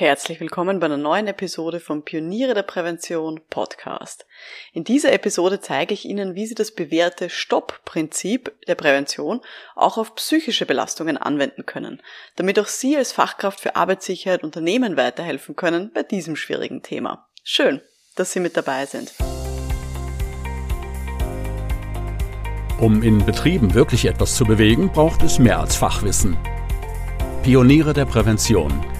Herzlich willkommen bei einer neuen Episode vom Pioniere der Prävention Podcast. In dieser Episode zeige ich Ihnen, wie Sie das bewährte Stopp-Prinzip der Prävention auch auf psychische Belastungen anwenden können, damit auch Sie als Fachkraft für Arbeitssicherheit Unternehmen weiterhelfen können bei diesem schwierigen Thema. Schön, dass Sie mit dabei sind. Um in Betrieben wirklich etwas zu bewegen, braucht es mehr als Fachwissen. Pioniere der Prävention –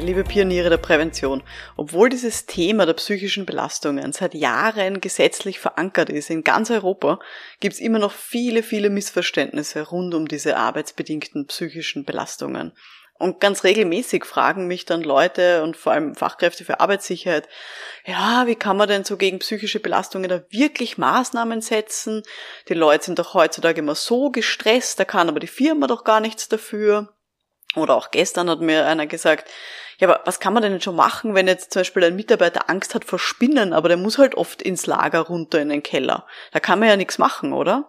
liebe Pioniere der Prävention, obwohl dieses Thema der psychischen Belastungen seit Jahren gesetzlich verankert ist in ganz Europa, gibt es immer noch viele, viele Missverständnisse rund um diese arbeitsbedingten psychischen Belastungen. Und ganz regelmäßig fragen mich dann Leute und vor allem Fachkräfte für Arbeitssicherheit, ja, wie kann man denn so gegen psychische Belastungen da wirklich Maßnahmen setzen? Die Leute sind doch heutzutage immer so gestresst, da kann aber die Firma doch gar nichts dafür. Oder auch gestern hat mir einer gesagt, ja, aber was kann man denn schon machen, wenn jetzt zum Beispiel ein Mitarbeiter Angst hat vor Spinnen, aber der muss halt oft ins Lager runter in den Keller. Da kann man ja nichts machen, oder?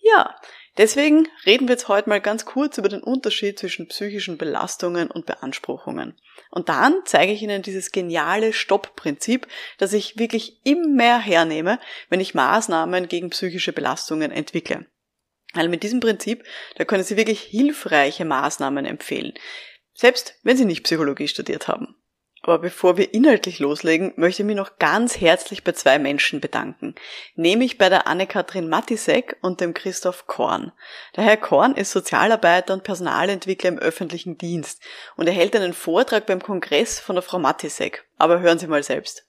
Ja, deswegen reden wir jetzt heute mal ganz kurz über den Unterschied zwischen psychischen Belastungen und Beanspruchungen. Und dann zeige ich Ihnen dieses geniale Stoppprinzip, das ich wirklich immer hernehme, wenn ich Maßnahmen gegen psychische Belastungen entwickle. Weil mit diesem Prinzip, da können Sie wirklich hilfreiche Maßnahmen empfehlen. Selbst wenn Sie nicht Psychologie studiert haben. Aber bevor wir inhaltlich loslegen, möchte ich mich noch ganz herzlich bei zwei Menschen bedanken. Nämlich bei der Anne-Kathrin Matisek und dem Christoph Korn. Der Herr Korn ist Sozialarbeiter und Personalentwickler im öffentlichen Dienst und er hält einen Vortrag beim Kongress von der Frau Matisek. Aber hören Sie mal selbst.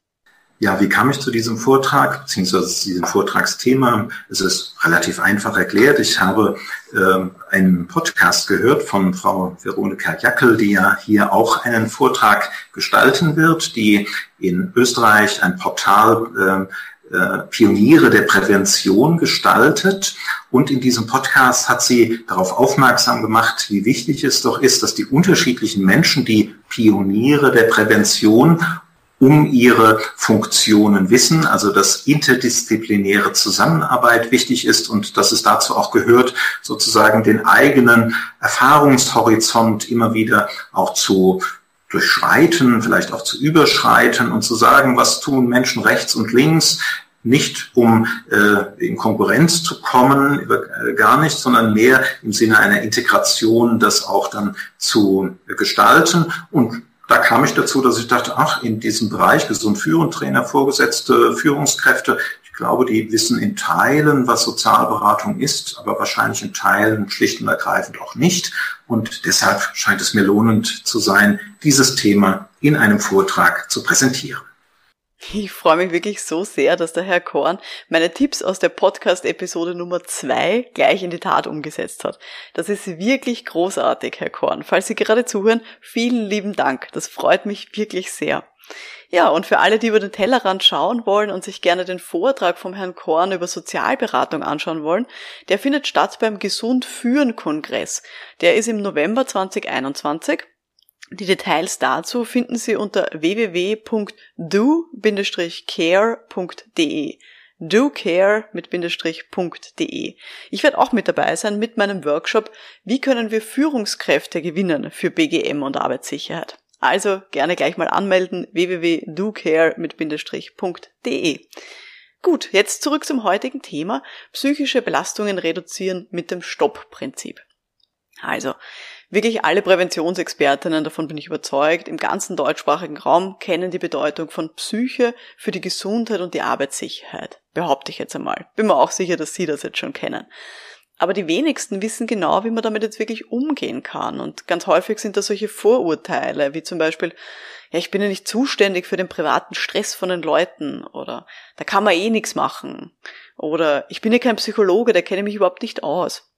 Ja, wie kam ich zu diesem Vortrag, beziehungsweise zu diesem Vortragsthema? Es ist relativ einfach erklärt. Ich habe äh, einen Podcast gehört von Frau Veronika Jackel, die ja hier auch einen Vortrag gestalten wird, die in Österreich ein Portal äh, äh, Pioniere der Prävention gestaltet. Und in diesem Podcast hat sie darauf aufmerksam gemacht, wie wichtig es doch ist, dass die unterschiedlichen Menschen, die Pioniere der Prävention um ihre Funktionen wissen, also dass interdisziplinäre Zusammenarbeit wichtig ist und dass es dazu auch gehört, sozusagen den eigenen Erfahrungshorizont immer wieder auch zu durchschreiten, vielleicht auch zu überschreiten und zu sagen, was tun Menschen rechts und links, nicht um äh, in Konkurrenz zu kommen, über, äh, gar nicht, sondern mehr im Sinne einer Integration, das auch dann zu gestalten und da kam ich dazu, dass ich dachte, ach, in diesem Bereich gesund führen, Trainer, Vorgesetzte, Führungskräfte, ich glaube, die wissen in Teilen, was Sozialberatung ist, aber wahrscheinlich in Teilen schlicht und ergreifend auch nicht. Und deshalb scheint es mir lohnend zu sein, dieses Thema in einem Vortrag zu präsentieren. Ich freue mich wirklich so sehr, dass der Herr Korn meine Tipps aus der Podcast-Episode Nummer zwei gleich in die Tat umgesetzt hat. Das ist wirklich großartig, Herr Korn. Falls Sie gerade zuhören, vielen lieben Dank. Das freut mich wirklich sehr. Ja, und für alle, die über den Tellerrand schauen wollen und sich gerne den Vortrag vom Herrn Korn über Sozialberatung anschauen wollen, der findet statt beim Gesund Führen Kongress. Der ist im November 2021 die Details dazu finden Sie unter www.do-care.de. docare mit Bindestrich.de. Ich werde auch mit dabei sein mit meinem Workshop Wie können wir Führungskräfte gewinnen für BGM und Arbeitssicherheit. Also gerne gleich mal anmelden www.docare mit Bindestrich.de. Gut, jetzt zurück zum heutigen Thema psychische Belastungen reduzieren mit dem Stopp-Prinzip. Also, Wirklich alle Präventionsexpertinnen, davon bin ich überzeugt, im ganzen deutschsprachigen Raum kennen die Bedeutung von Psyche für die Gesundheit und die Arbeitssicherheit. Behaupte ich jetzt einmal. Bin mir auch sicher, dass Sie das jetzt schon kennen. Aber die wenigsten wissen genau, wie man damit jetzt wirklich umgehen kann. Und ganz häufig sind da solche Vorurteile, wie zum Beispiel, ja, ich bin ja nicht zuständig für den privaten Stress von den Leuten oder da kann man eh nichts machen. Oder ich bin ja kein Psychologe, der kenne mich überhaupt nicht aus.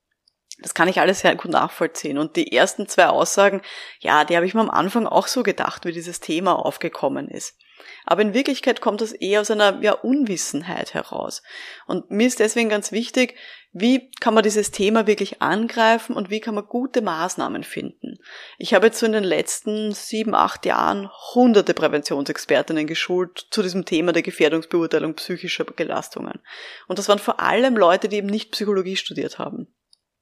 Das kann ich alles sehr gut nachvollziehen. Und die ersten zwei Aussagen, ja, die habe ich mir am Anfang auch so gedacht, wie dieses Thema aufgekommen ist. Aber in Wirklichkeit kommt das eher aus einer ja, Unwissenheit heraus. Und mir ist deswegen ganz wichtig, wie kann man dieses Thema wirklich angreifen und wie kann man gute Maßnahmen finden. Ich habe jetzt so in den letzten sieben, acht Jahren hunderte Präventionsexpertinnen geschult zu diesem Thema der Gefährdungsbeurteilung psychischer Belastungen. Und das waren vor allem Leute, die eben nicht Psychologie studiert haben.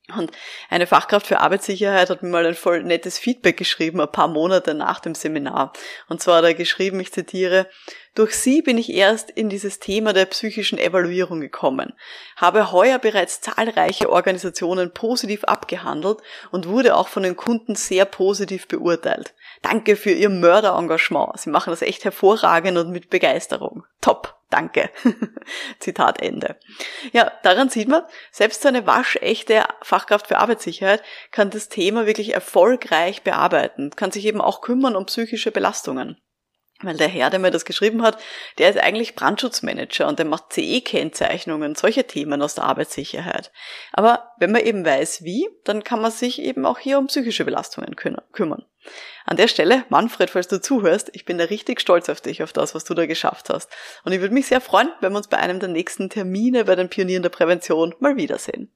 Und eine Fachkraft für Arbeitssicherheit hat mir mal ein voll nettes Feedback geschrieben, ein paar Monate nach dem Seminar. Und zwar hat er geschrieben, ich zitiere, durch Sie bin ich erst in dieses Thema der psychischen Evaluierung gekommen, habe heuer bereits zahlreiche Organisationen positiv abgehandelt und wurde auch von den Kunden sehr positiv beurteilt. Danke für Ihr Mörderengagement. Sie machen das echt hervorragend und mit Begeisterung. Top. Danke. Zitat Ende. Ja, daran sieht man, selbst so eine waschechte Fachkraft für Arbeitssicherheit kann das Thema wirklich erfolgreich bearbeiten, kann sich eben auch kümmern um psychische Belastungen. Weil der Herr, der mir das geschrieben hat, der ist eigentlich Brandschutzmanager und der macht CE-Kennzeichnungen, solche Themen aus der Arbeitssicherheit. Aber wenn man eben weiß wie, dann kann man sich eben auch hier um psychische Belastungen kümmern. An der Stelle, Manfred, falls du zuhörst, ich bin da richtig stolz auf dich, auf das, was du da geschafft hast. Und ich würde mich sehr freuen, wenn wir uns bei einem der nächsten Termine bei den Pionieren der Prävention mal wiedersehen.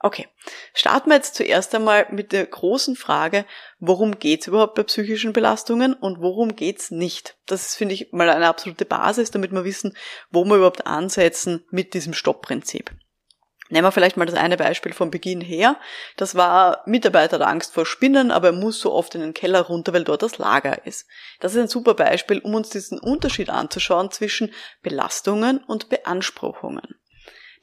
Okay, starten wir jetzt zuerst einmal mit der großen Frage, worum geht's überhaupt bei psychischen Belastungen und worum geht's nicht? Das ist, finde ich, mal eine absolute Basis, damit wir wissen, wo wir überhaupt ansetzen mit diesem Stoppprinzip. Nehmen wir vielleicht mal das eine Beispiel vom Beginn her. Das war Mitarbeiter hat Angst vor Spinnen, aber er muss so oft in den Keller runter, weil dort das Lager ist. Das ist ein super Beispiel, um uns diesen Unterschied anzuschauen zwischen Belastungen und Beanspruchungen.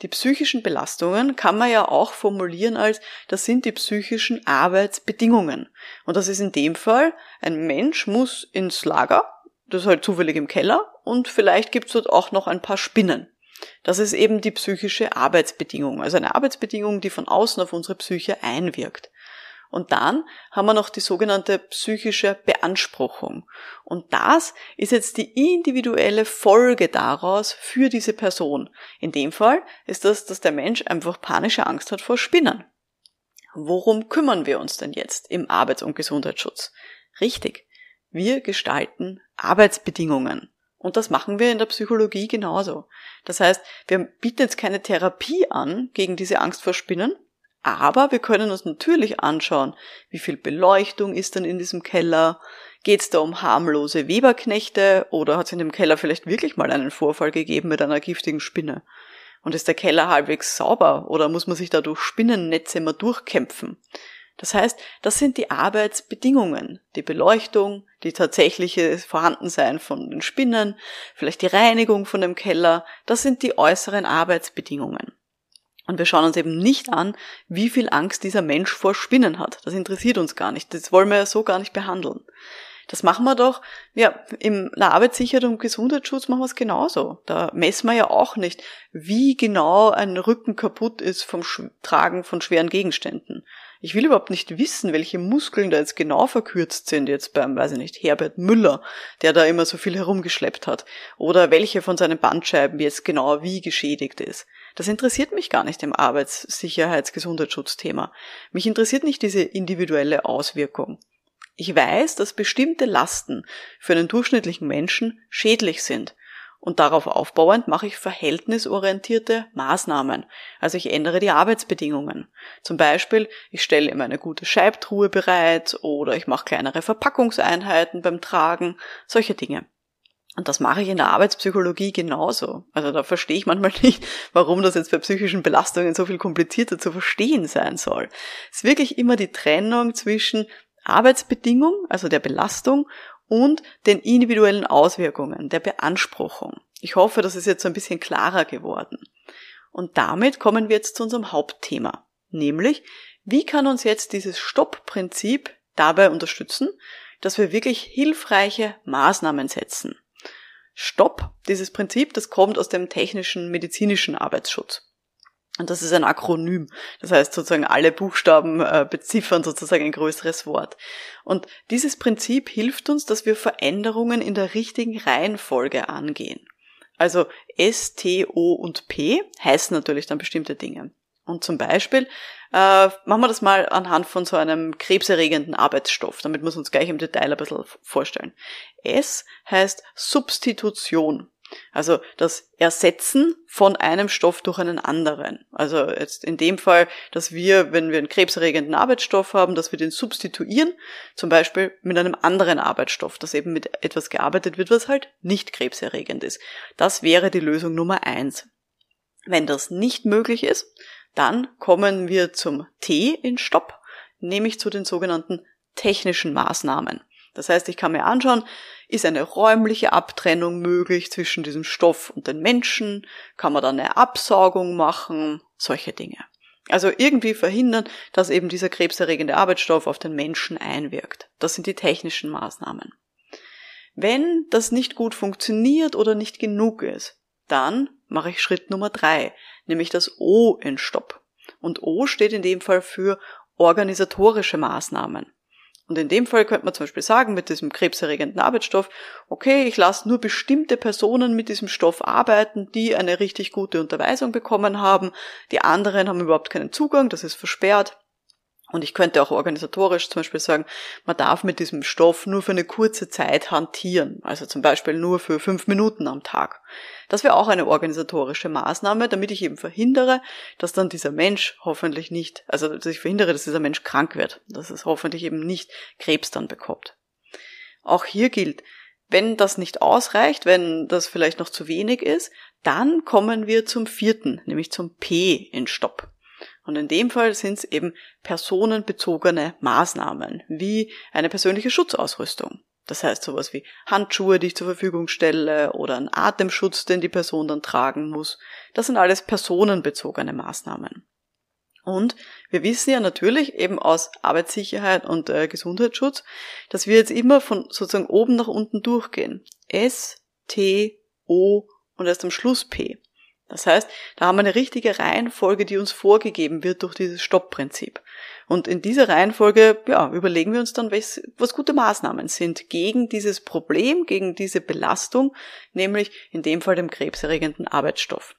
Die psychischen Belastungen kann man ja auch formulieren als, das sind die psychischen Arbeitsbedingungen. Und das ist in dem Fall, ein Mensch muss ins Lager, das ist halt zufällig im Keller, und vielleicht gibt es dort auch noch ein paar Spinnen. Das ist eben die psychische Arbeitsbedingung, also eine Arbeitsbedingung, die von außen auf unsere Psyche einwirkt. Und dann haben wir noch die sogenannte psychische Beanspruchung. Und das ist jetzt die individuelle Folge daraus für diese Person. In dem Fall ist das, dass der Mensch einfach panische Angst hat vor Spinnen. Worum kümmern wir uns denn jetzt im Arbeits- und Gesundheitsschutz? Richtig. Wir gestalten Arbeitsbedingungen. Und das machen wir in der Psychologie genauso. Das heißt, wir bieten jetzt keine Therapie an gegen diese Angst vor Spinnen, aber wir können uns natürlich anschauen, wie viel Beleuchtung ist denn in diesem Keller, geht es da um harmlose Weberknechte oder hat es in dem Keller vielleicht wirklich mal einen Vorfall gegeben mit einer giftigen Spinne? Und ist der Keller halbwegs sauber oder muss man sich da durch Spinnennetze immer durchkämpfen? Das heißt, das sind die Arbeitsbedingungen, die Beleuchtung, die tatsächliche Vorhandensein von den Spinnen, vielleicht die Reinigung von dem Keller, das sind die äußeren Arbeitsbedingungen. Und wir schauen uns eben nicht an, wie viel Angst dieser Mensch vor Spinnen hat. Das interessiert uns gar nicht. Das wollen wir ja so gar nicht behandeln. Das machen wir doch, ja, im Arbeitssicherheit und Gesundheitsschutz machen wir es genauso. Da messen wir ja auch nicht, wie genau ein Rücken kaputt ist vom Tragen von schweren Gegenständen. Ich will überhaupt nicht wissen, welche Muskeln da jetzt genau verkürzt sind, jetzt beim, weiß ich nicht, Herbert Müller, der da immer so viel herumgeschleppt hat, oder welche von seinen Bandscheiben jetzt genau wie geschädigt ist. Das interessiert mich gar nicht im Arbeitssicherheits-Gesundheitsschutzthema. Mich interessiert nicht diese individuelle Auswirkung. Ich weiß, dass bestimmte Lasten für einen durchschnittlichen Menschen schädlich sind und darauf aufbauend mache ich verhältnisorientierte Maßnahmen. Also ich ändere die Arbeitsbedingungen. Zum Beispiel, ich stelle immer eine gute Scheibtruhe bereit oder ich mache kleinere Verpackungseinheiten beim Tragen, solche Dinge. Und das mache ich in der Arbeitspsychologie genauso. Also da verstehe ich manchmal nicht, warum das jetzt bei psychischen Belastungen so viel komplizierter zu verstehen sein soll. Es ist wirklich immer die Trennung zwischen Arbeitsbedingung, also der Belastung, und den individuellen Auswirkungen der Beanspruchung. Ich hoffe, das ist jetzt ein bisschen klarer geworden. Und damit kommen wir jetzt zu unserem Hauptthema, nämlich wie kann uns jetzt dieses Stoppprinzip dabei unterstützen, dass wir wirklich hilfreiche Maßnahmen setzen. Stopp, dieses Prinzip, das kommt aus dem technischen medizinischen Arbeitsschutz. Und das ist ein Akronym. Das heißt sozusagen alle Buchstaben äh, beziffern sozusagen ein größeres Wort. Und dieses Prinzip hilft uns, dass wir Veränderungen in der richtigen Reihenfolge angehen. Also S, T, O und P heißen natürlich dann bestimmte Dinge. Und zum Beispiel äh, machen wir das mal anhand von so einem krebserregenden Arbeitsstoff, damit wir es uns gleich im Detail ein bisschen vorstellen. S heißt Substitution. Also das Ersetzen von einem Stoff durch einen anderen. Also jetzt in dem Fall, dass wir, wenn wir einen krebserregenden Arbeitsstoff haben, dass wir den substituieren, zum Beispiel mit einem anderen Arbeitsstoff, dass eben mit etwas gearbeitet wird, was halt nicht krebserregend ist. Das wäre die Lösung Nummer eins. Wenn das nicht möglich ist, dann kommen wir zum T in Stopp, nämlich zu den sogenannten technischen Maßnahmen. Das heißt, ich kann mir anschauen, ist eine räumliche Abtrennung möglich zwischen diesem Stoff und den Menschen? Kann man da eine Absaugung machen? Solche Dinge. Also irgendwie verhindern, dass eben dieser krebserregende Arbeitsstoff auf den Menschen einwirkt. Das sind die technischen Maßnahmen. Wenn das nicht gut funktioniert oder nicht genug ist, dann mache ich Schritt Nummer drei, nämlich das O in Stopp. Und O steht in dem Fall für organisatorische Maßnahmen. Und in dem Fall könnte man zum Beispiel sagen, mit diesem krebserregenden Arbeitsstoff, okay, ich lasse nur bestimmte Personen mit diesem Stoff arbeiten, die eine richtig gute Unterweisung bekommen haben. Die anderen haben überhaupt keinen Zugang, das ist versperrt. Und ich könnte auch organisatorisch zum Beispiel sagen, man darf mit diesem Stoff nur für eine kurze Zeit hantieren, also zum Beispiel nur für fünf Minuten am Tag. Das wäre auch eine organisatorische Maßnahme, damit ich eben verhindere, dass dann dieser Mensch hoffentlich nicht, also dass ich verhindere, dass dieser Mensch krank wird, dass es hoffentlich eben nicht Krebs dann bekommt. Auch hier gilt, wenn das nicht ausreicht, wenn das vielleicht noch zu wenig ist, dann kommen wir zum vierten, nämlich zum P in Stopp. Und in dem Fall sind es eben personenbezogene Maßnahmen, wie eine persönliche Schutzausrüstung. Das heißt sowas wie Handschuhe, die ich zur Verfügung stelle oder ein Atemschutz, den die Person dann tragen muss. Das sind alles personenbezogene Maßnahmen. Und wir wissen ja natürlich eben aus Arbeitssicherheit und äh, Gesundheitsschutz, dass wir jetzt immer von sozusagen oben nach unten durchgehen. S, T, O und erst am Schluss P. Das heißt, da haben wir eine richtige Reihenfolge, die uns vorgegeben wird durch dieses Stoppprinzip. Und in dieser Reihenfolge, ja, überlegen wir uns dann, was, was gute Maßnahmen sind gegen dieses Problem, gegen diese Belastung, nämlich in dem Fall dem krebserregenden Arbeitsstoff.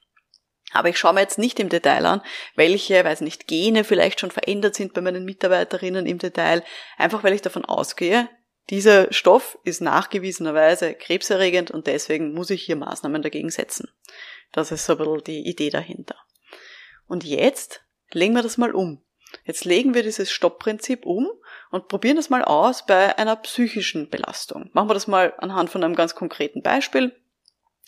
Aber ich schaue mir jetzt nicht im Detail an, welche, weiß nicht, Gene vielleicht schon verändert sind bei meinen Mitarbeiterinnen im Detail, einfach weil ich davon ausgehe, dieser Stoff ist nachgewiesenerweise krebserregend und deswegen muss ich hier Maßnahmen dagegen setzen. Das ist so ein bisschen die Idee dahinter. Und jetzt legen wir das mal um. Jetzt legen wir dieses Stoppprinzip um und probieren das mal aus bei einer psychischen Belastung. Machen wir das mal anhand von einem ganz konkreten Beispiel.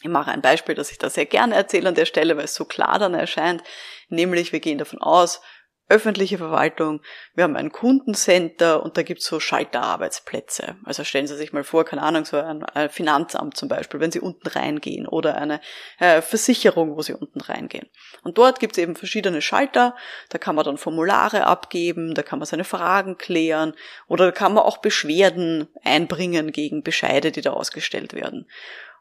Ich mache ein Beispiel, das ich da sehr gerne erzähle an der Stelle, weil es so klar dann erscheint. Nämlich, wir gehen davon aus, öffentliche Verwaltung, wir haben ein Kundencenter und da gibt's so Schalterarbeitsplätze. Also stellen Sie sich mal vor, keine Ahnung, so ein Finanzamt zum Beispiel, wenn Sie unten reingehen oder eine äh, Versicherung, wo Sie unten reingehen. Und dort gibt's eben verschiedene Schalter, da kann man dann Formulare abgeben, da kann man seine Fragen klären oder da kann man auch Beschwerden einbringen gegen Bescheide, die da ausgestellt werden.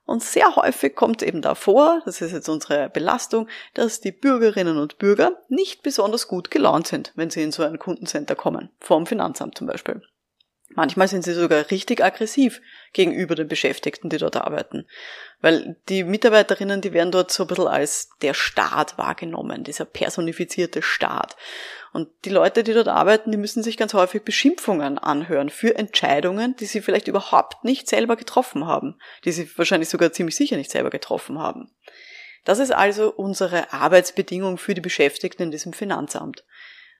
Und sehr häufig kommt eben davor, das ist jetzt unsere Belastung, dass die Bürgerinnen und Bürger nicht besonders gut gelaunt sind, wenn sie in so ein Kundencenter kommen, vorm Finanzamt zum Beispiel. Manchmal sind sie sogar richtig aggressiv gegenüber den Beschäftigten, die dort arbeiten. Weil die Mitarbeiterinnen, die werden dort so ein bisschen als der Staat wahrgenommen, dieser personifizierte Staat. Und die Leute, die dort arbeiten, die müssen sich ganz häufig Beschimpfungen anhören für Entscheidungen, die sie vielleicht überhaupt nicht selber getroffen haben, die sie wahrscheinlich sogar ziemlich sicher nicht selber getroffen haben. Das ist also unsere Arbeitsbedingung für die Beschäftigten in diesem Finanzamt.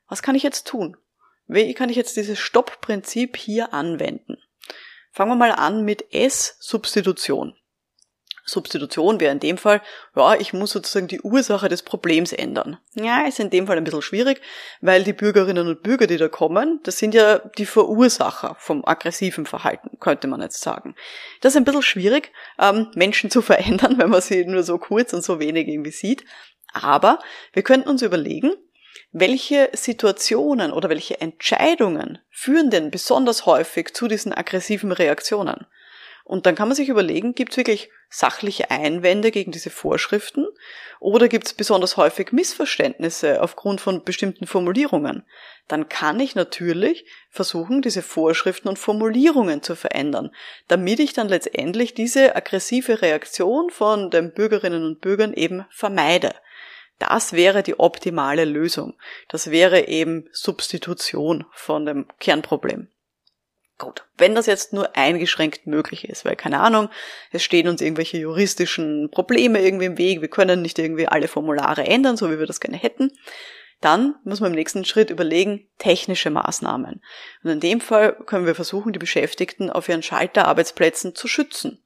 Was kann ich jetzt tun? Wie kann ich jetzt dieses Stoppprinzip hier anwenden? Fangen wir mal an mit S-Substitution. Substitution wäre in dem Fall, ja, ich muss sozusagen die Ursache des Problems ändern. Ja, ist in dem Fall ein bisschen schwierig, weil die Bürgerinnen und Bürger, die da kommen, das sind ja die Verursacher vom aggressiven Verhalten, könnte man jetzt sagen. Das ist ein bisschen schwierig, ähm, Menschen zu verändern, wenn man sie nur so kurz und so wenig irgendwie sieht. Aber wir könnten uns überlegen, welche Situationen oder welche Entscheidungen führen denn besonders häufig zu diesen aggressiven Reaktionen? Und dann kann man sich überlegen, gibt es wirklich sachliche Einwände gegen diese Vorschriften oder gibt es besonders häufig Missverständnisse aufgrund von bestimmten Formulierungen? Dann kann ich natürlich versuchen, diese Vorschriften und Formulierungen zu verändern, damit ich dann letztendlich diese aggressive Reaktion von den Bürgerinnen und Bürgern eben vermeide. Das wäre die optimale Lösung. Das wäre eben Substitution von dem Kernproblem. Gut, wenn das jetzt nur eingeschränkt möglich ist, weil keine Ahnung, es stehen uns irgendwelche juristischen Probleme irgendwie im Weg, wir können nicht irgendwie alle Formulare ändern, so wie wir das gerne hätten, dann muss man im nächsten Schritt überlegen, technische Maßnahmen. Und in dem Fall können wir versuchen, die Beschäftigten auf ihren Schalterarbeitsplätzen zu schützen.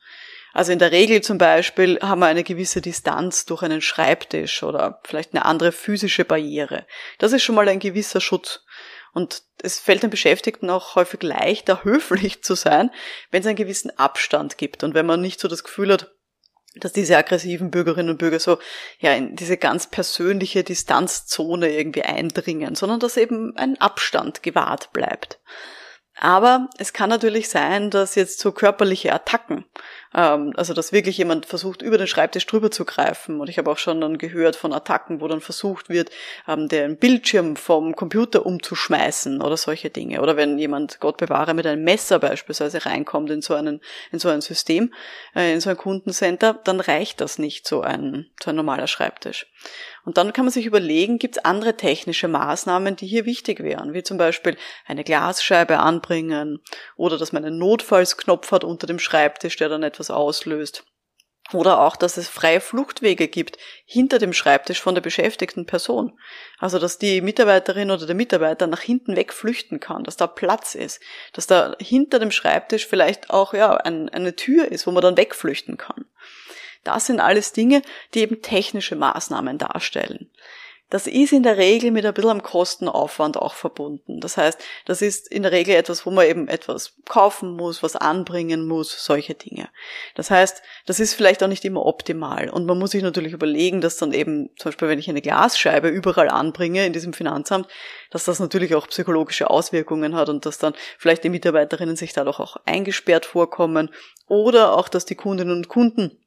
Also in der Regel zum Beispiel haben wir eine gewisse Distanz durch einen Schreibtisch oder vielleicht eine andere physische Barriere. Das ist schon mal ein gewisser Schutz. Und es fällt den Beschäftigten auch häufig leichter, höflich zu sein, wenn es einen gewissen Abstand gibt und wenn man nicht so das Gefühl hat, dass diese aggressiven Bürgerinnen und Bürger so ja in diese ganz persönliche Distanzzone irgendwie eindringen, sondern dass eben ein Abstand gewahrt bleibt. Aber es kann natürlich sein, dass jetzt so körperliche Attacken ähm, also dass wirklich jemand versucht, über den Schreibtisch drüber zu greifen. Und ich habe auch schon dann gehört von Attacken, wo dann versucht wird, ähm, den Bildschirm vom Computer umzuschmeißen oder solche Dinge. Oder wenn jemand, Gott bewahre, mit einem Messer beispielsweise reinkommt in so, einen, in so ein System, äh, in so ein Kundencenter, dann reicht das nicht, so ein, so ein normaler Schreibtisch. Und dann kann man sich überlegen, gibt es andere technische Maßnahmen, die hier wichtig wären, wie zum Beispiel eine Glasscheibe anbringen oder dass man einen Notfallsknopf hat unter dem Schreibtisch, der dann etwas auslöst. Oder auch, dass es freie Fluchtwege gibt hinter dem Schreibtisch von der beschäftigten Person. Also, dass die Mitarbeiterin oder der Mitarbeiter nach hinten weg flüchten kann, dass da Platz ist, dass da hinter dem Schreibtisch vielleicht auch, ja, ein, eine Tür ist, wo man dann wegflüchten kann. Das sind alles Dinge, die eben technische Maßnahmen darstellen. Das ist in der Regel mit ein bisschen am Kostenaufwand auch verbunden. Das heißt, das ist in der Regel etwas, wo man eben etwas kaufen muss, was anbringen muss, solche Dinge. Das heißt, das ist vielleicht auch nicht immer optimal. Und man muss sich natürlich überlegen, dass dann eben, zum Beispiel, wenn ich eine Glasscheibe überall anbringe in diesem Finanzamt, dass das natürlich auch psychologische Auswirkungen hat und dass dann vielleicht die Mitarbeiterinnen sich dadurch auch eingesperrt vorkommen oder auch, dass die Kundinnen und Kunden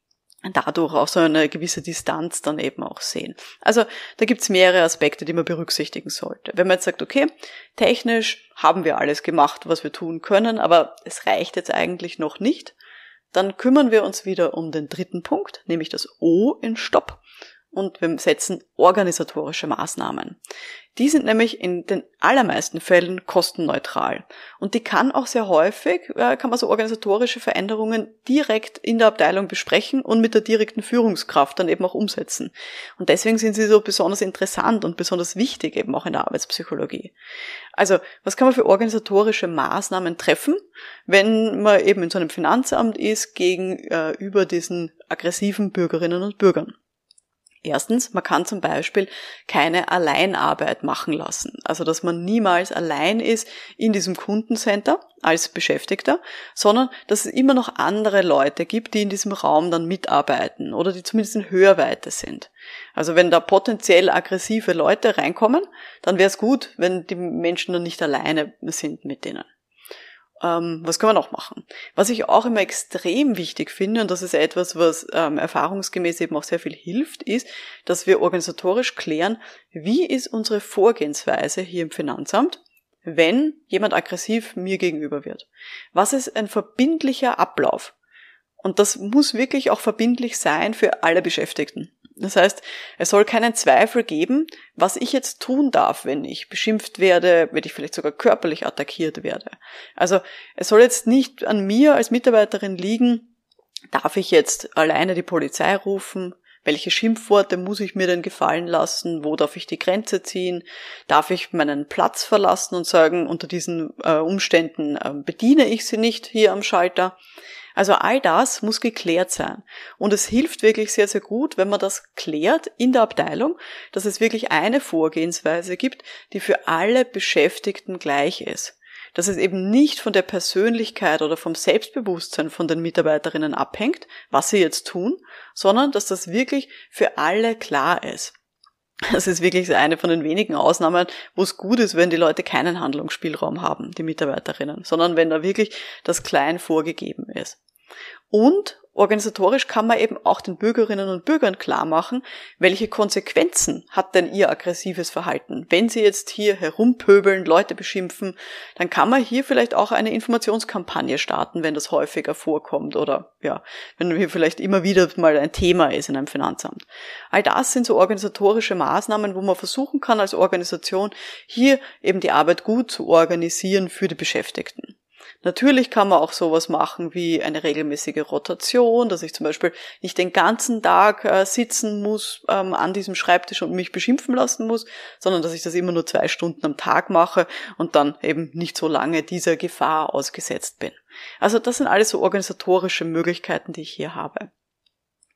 dadurch auch so eine gewisse Distanz dann eben auch sehen. Also da gibt's mehrere Aspekte, die man berücksichtigen sollte. Wenn man jetzt sagt, okay, technisch haben wir alles gemacht, was wir tun können, aber es reicht jetzt eigentlich noch nicht, dann kümmern wir uns wieder um den dritten Punkt, nämlich das O in Stopp und wir setzen organisatorische Maßnahmen. Die sind nämlich in den allermeisten Fällen kostenneutral. Und die kann auch sehr häufig, äh, kann man so organisatorische Veränderungen direkt in der Abteilung besprechen und mit der direkten Führungskraft dann eben auch umsetzen. Und deswegen sind sie so besonders interessant und besonders wichtig eben auch in der Arbeitspsychologie. Also, was kann man für organisatorische Maßnahmen treffen, wenn man eben in so einem Finanzamt ist gegenüber äh, diesen aggressiven Bürgerinnen und Bürgern? Erstens, man kann zum Beispiel keine Alleinarbeit machen lassen. Also, dass man niemals allein ist in diesem Kundencenter als Beschäftigter, sondern dass es immer noch andere Leute gibt, die in diesem Raum dann mitarbeiten oder die zumindest in Hörweite sind. Also, wenn da potenziell aggressive Leute reinkommen, dann wäre es gut, wenn die Menschen dann nicht alleine sind mit denen. Ähm, was kann man noch machen? Was ich auch immer extrem wichtig finde, und das ist etwas, was ähm, erfahrungsgemäß eben auch sehr viel hilft, ist, dass wir organisatorisch klären, wie ist unsere Vorgehensweise hier im Finanzamt, wenn jemand aggressiv mir gegenüber wird. Was ist ein verbindlicher Ablauf? Und das muss wirklich auch verbindlich sein für alle Beschäftigten. Das heißt, es soll keinen Zweifel geben, was ich jetzt tun darf, wenn ich beschimpft werde, wenn ich vielleicht sogar körperlich attackiert werde. Also es soll jetzt nicht an mir als Mitarbeiterin liegen, darf ich jetzt alleine die Polizei rufen, welche Schimpfworte muss ich mir denn gefallen lassen? Wo darf ich die Grenze ziehen? Darf ich meinen Platz verlassen und sagen, unter diesen äh, Umständen äh, bediene ich sie nicht hier am Schalter? Also all das muss geklärt sein. Und es hilft wirklich sehr, sehr gut, wenn man das klärt in der Abteilung, dass es wirklich eine Vorgehensweise gibt, die für alle Beschäftigten gleich ist. Dass es eben nicht von der Persönlichkeit oder vom Selbstbewusstsein von den Mitarbeiterinnen abhängt, was sie jetzt tun, sondern dass das wirklich für alle klar ist. Das ist wirklich eine von den wenigen Ausnahmen, wo es gut ist, wenn die Leute keinen Handlungsspielraum haben, die Mitarbeiterinnen, sondern wenn da wirklich das klein vorgegeben ist. Und organisatorisch kann man eben auch den Bürgerinnen und Bürgern klar machen, welche Konsequenzen hat denn ihr aggressives Verhalten. Wenn sie jetzt hier herumpöbeln, Leute beschimpfen, dann kann man hier vielleicht auch eine Informationskampagne starten, wenn das häufiger vorkommt oder ja, wenn hier vielleicht immer wieder mal ein Thema ist in einem Finanzamt. All das sind so organisatorische Maßnahmen, wo man versuchen kann als Organisation hier eben die Arbeit gut zu organisieren für die Beschäftigten. Natürlich kann man auch sowas machen wie eine regelmäßige Rotation, dass ich zum Beispiel nicht den ganzen Tag äh, sitzen muss ähm, an diesem Schreibtisch und mich beschimpfen lassen muss, sondern dass ich das immer nur zwei Stunden am Tag mache und dann eben nicht so lange dieser Gefahr ausgesetzt bin. Also das sind alles so organisatorische Möglichkeiten, die ich hier habe.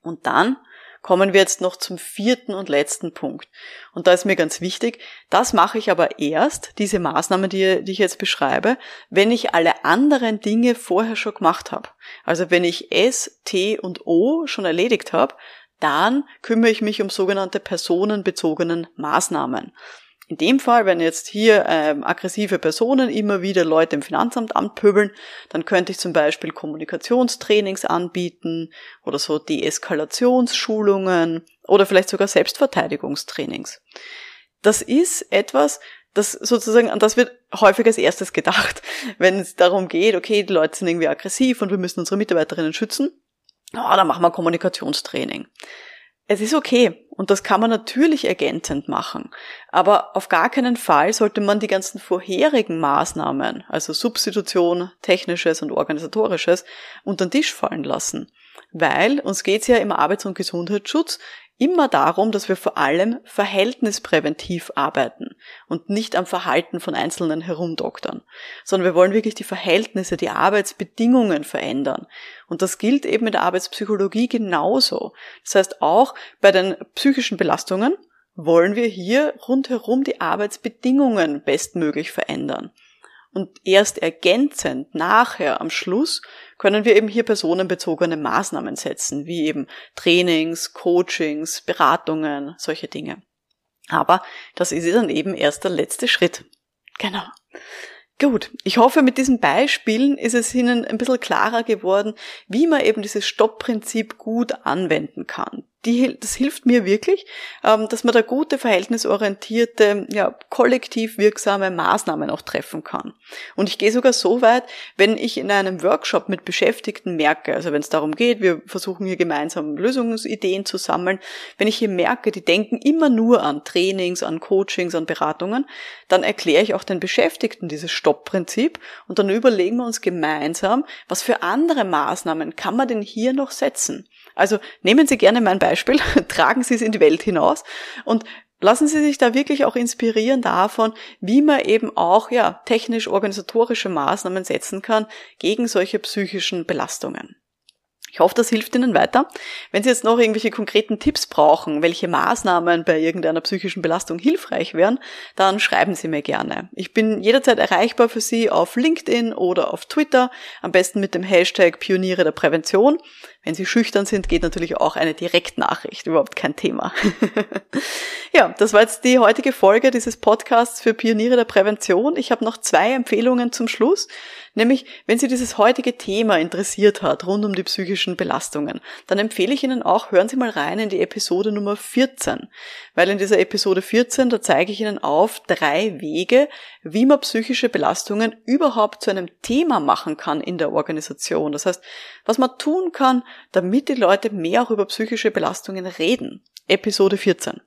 Und dann kommen wir jetzt noch zum vierten und letzten Punkt. Und da ist mir ganz wichtig, das mache ich aber erst, diese Maßnahmen, die, die ich jetzt beschreibe, wenn ich alle anderen Dinge vorher schon gemacht habe. Also wenn ich S, T und O schon erledigt habe, dann kümmere ich mich um sogenannte personenbezogenen Maßnahmen. In dem Fall, wenn jetzt hier ähm, aggressive Personen immer wieder Leute im Finanzamt anpöbeln, dann könnte ich zum Beispiel Kommunikationstrainings anbieten oder so Deeskalationsschulungen oder vielleicht sogar Selbstverteidigungstrainings. Das ist etwas, das sozusagen, an das wird häufig als erstes gedacht, wenn es darum geht, okay, die Leute sind irgendwie aggressiv und wir müssen unsere Mitarbeiterinnen schützen. Oh, dann machen wir Kommunikationstraining. Es ist okay und das kann man natürlich ergänzend machen, aber auf gar keinen Fall sollte man die ganzen vorherigen Maßnahmen, also Substitution, technisches und organisatorisches, unter den Tisch fallen lassen. Weil uns geht es ja im Arbeits- und Gesundheitsschutz immer darum, dass wir vor allem verhältnispräventiv arbeiten und nicht am Verhalten von Einzelnen herumdoktern, sondern wir wollen wirklich die Verhältnisse, die Arbeitsbedingungen verändern. Und das gilt eben in der Arbeitspsychologie genauso. Das heißt, auch bei den psychischen Belastungen wollen wir hier rundherum die Arbeitsbedingungen bestmöglich verändern. Und erst ergänzend, nachher, am Schluss, können wir eben hier personenbezogene Maßnahmen setzen, wie eben Trainings, Coachings, Beratungen, solche Dinge. Aber das ist dann eben erst der letzte Schritt. Genau. Gut, ich hoffe, mit diesen Beispielen ist es Ihnen ein bisschen klarer geworden, wie man eben dieses Stoppprinzip gut anwenden kann die, das hilft mir wirklich, ähm, dass man da gute, verhältnisorientierte, ja, kollektiv wirksame Maßnahmen auch treffen kann. Und ich gehe sogar so weit, wenn ich in einem Workshop mit Beschäftigten merke, also wenn es darum geht, wir versuchen hier gemeinsam Lösungsideen zu sammeln, wenn ich hier merke, die denken immer nur an Trainings, an Coachings, an Beratungen, dann erkläre ich auch den Beschäftigten dieses Stoppprinzip und dann überlegen wir uns gemeinsam, was für andere Maßnahmen kann man denn hier noch setzen. Also nehmen Sie gerne mein Beispiel, tragen Sie es in die Welt hinaus und lassen Sie sich da wirklich auch inspirieren davon, wie man eben auch ja technisch organisatorische Maßnahmen setzen kann gegen solche psychischen Belastungen. Ich hoffe, das hilft Ihnen weiter. Wenn Sie jetzt noch irgendwelche konkreten Tipps brauchen, welche Maßnahmen bei irgendeiner psychischen Belastung hilfreich wären, dann schreiben Sie mir gerne. Ich bin jederzeit erreichbar für Sie auf LinkedIn oder auf Twitter, am besten mit dem Hashtag Pioniere der Prävention. Wenn Sie schüchtern sind, geht natürlich auch eine Direktnachricht, überhaupt kein Thema. ja, das war jetzt die heutige Folge dieses Podcasts für Pioniere der Prävention. Ich habe noch zwei Empfehlungen zum Schluss, nämlich wenn Sie dieses heutige Thema interessiert hat, rund um die psychischen Belastungen, dann empfehle ich Ihnen auch, hören Sie mal rein in die Episode Nummer 14, weil in dieser Episode 14, da zeige ich Ihnen auf drei Wege, wie man psychische Belastungen überhaupt zu einem Thema machen kann in der Organisation. Das heißt, was man tun kann, damit die Leute mehr auch über psychische Belastungen reden. Episode 14.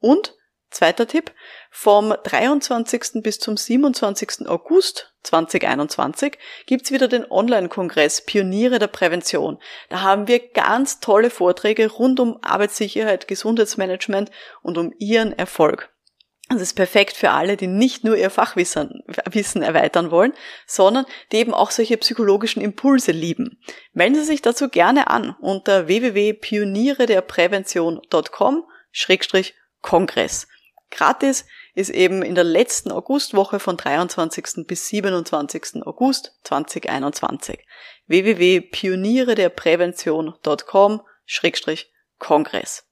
Und Zweiter Tipp, vom 23. bis zum 27. August 2021 gibt's wieder den Online-Kongress Pioniere der Prävention. Da haben wir ganz tolle Vorträge rund um Arbeitssicherheit, Gesundheitsmanagement und um Ihren Erfolg. Das ist perfekt für alle, die nicht nur ihr Fachwissen Wissen erweitern wollen, sondern die eben auch solche psychologischen Impulse lieben. Melden Sie sich dazu gerne an unter www.pionierederprävention.com-kongress. Gratis ist eben in der letzten Augustwoche von 23. bis 27. August 2021. www.pionierederprävention.com-kongress.